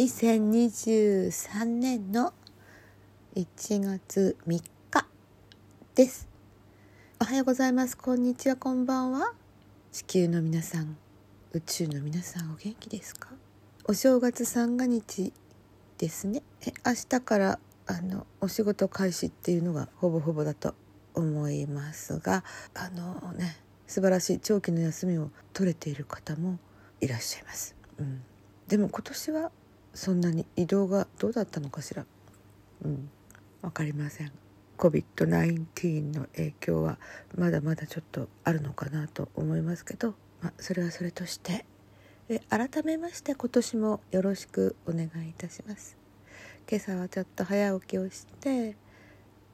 2023年の1月3日です。おはようございます。こんにちは。こんばんは。地球の皆さん宇宙の皆さんお元気ですか？お正月三が日ですね。え明日からあのお仕事開始っていうのがほぼほぼだと思いますがあのね素晴らしい長期の休みを取れている方もいらっしゃいます、うん、でも今年はそんなに移動がどうだったのかしら？うん。分かりません。COVID-19 の影響はまだまだちょっとあるのかなと思いますけど、まあ、それはそれとして。え改めまして今年もよろしくお願いいたします。今朝はちょっと早起きをして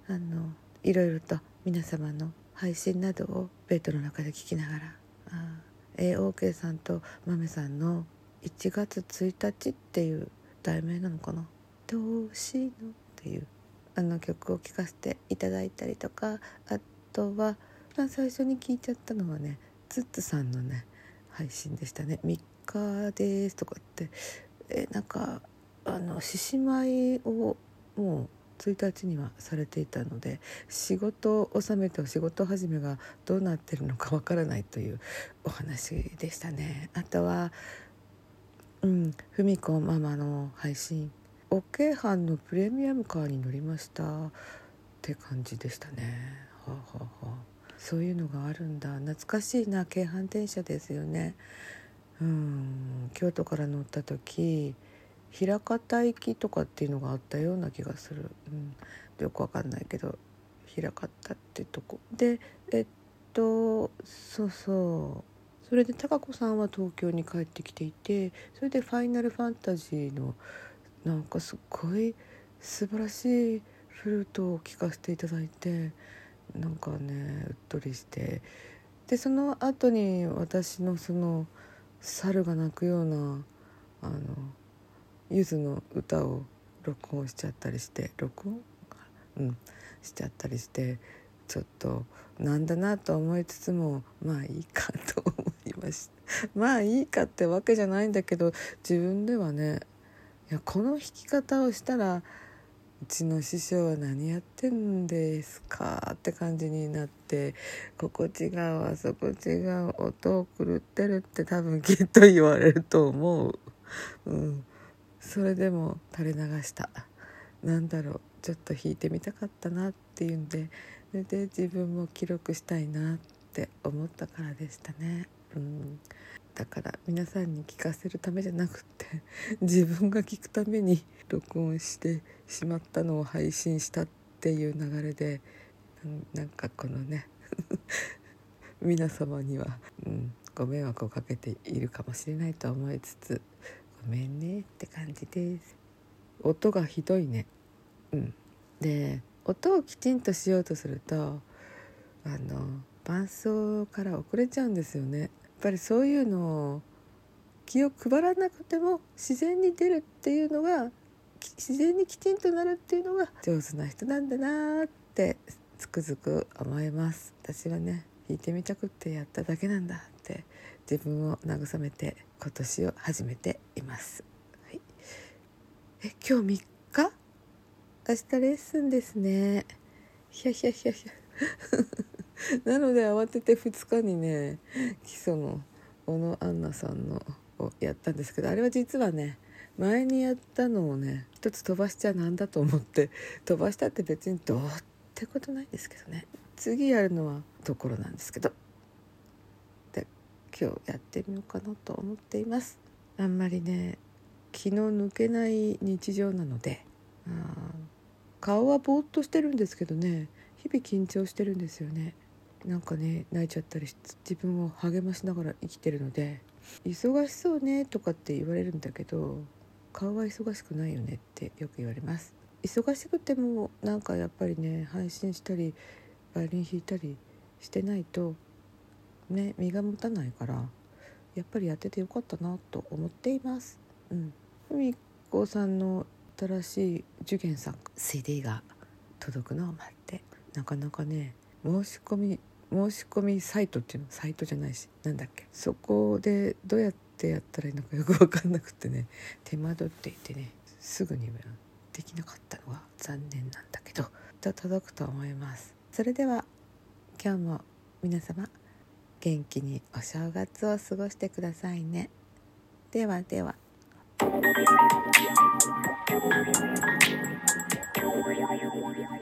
あのいろいろと皆様の配信などをベッドの中で聞きながらあ AOK さんとマメさんの1月1日っていう題名なのかな「どうしの」っていうあの曲を聴かせていただいたりとかあとは最初に聞いちゃったのはねツッツさんのね配信でしたね「3日です」とかってえなんかあの獅子舞をもう1日にはされていたので仕事を収めてお仕事始めがどうなってるのかわからないというお話でしたね。あとはうん。文子ママの配信「お京阪のプレミアムカーに乗りました」って感じでしたね。はあ、はあはあ、そういうのがあるんだ。懐かしいな。京阪電車ですよね。うん。京都から乗った時枚方行きとかっていうのがあったような気がする、うん、よくわかんないけど枚方ってとこ。でえっとそうそう。それで貴子さんは東京に帰ってきていてそれで「ファイナルファンタジー」のなんかすっごい素晴らしいフルートを聴かせていただいてなんかねうっとりして。でその後に私のその猿が鳴くようなあのゆずの歌を録音しちゃったりして録音うん。しちゃったりしてちょっとなんだなと思いつつもまあいいかと思ましたまあいいかってわけじゃないんだけど自分ではねいやこの弾き方をしたらうちの師匠は何やってんですかって感じになってここ違うあそこ違う音を狂ってるって多分きっと言われると思う。うんそれでも垂れ流したなんだろうちょっと弾いてみたかったなっていうんでそれで自分も記録したいなって思ったからでしたね。うん。だから皆さんに聞かせるためじゃなくって 自分が聞くために録音してしまったのを配信したっていう流れでなんかこのね 皆様には、うん、ご迷惑をかけているかもしれないと思いつつごめんねって感じです。音がひどいね。うん。で音をきちんとしようとするとあの伴奏から遅れちゃうんですよね。っぱりそういうのを気を配らなくても自然に出るっていうのが自然にきちんとなるっていうのが上手な人なんだなってつくづく思います私はね弾いてみたくってやっただけなんだって自分を慰めて今年を始めています。はい、え今日3日？明日レッスンですね。ひゃひゃひゃひゃ なので慌てて2日にね基礎の小野アンナさんのをやったんですけどあれは実はね前にやったのをね一つ飛ばしちゃなんだと思って 飛ばしたって別にどうってことないんですけどね。次やるのはところなんですけど。で今日やってみようかなと思っています。あんまりね気の抜けない日常なので顔はぼーっとしてるんですけどね日々緊張してるんですよね。なんかね泣いちゃったり自分を励ましながら生きてるので忙しそうねとかって言われるんだけど顔は忙しくないよねってよく言われます忙しくてもなんかやっぱりね配信したりバイオリン弾いたりしてないとね身が持たないからやっぱりやっててよかったなと思っています。うん、みこさんの新しい受験作 CD が届くのを待ってなかなかね申し込み申し込みサイトっていうのサイトじゃないしなんだっけ？そこでどうやってやったらいいのかよく分かんなくてね。手間取っていてねすぐにできなかったのが残念なんだけど。と届くと思います。それでは今日も皆様元気にお正月を過ごしてくださいね。ではでは。Thank you.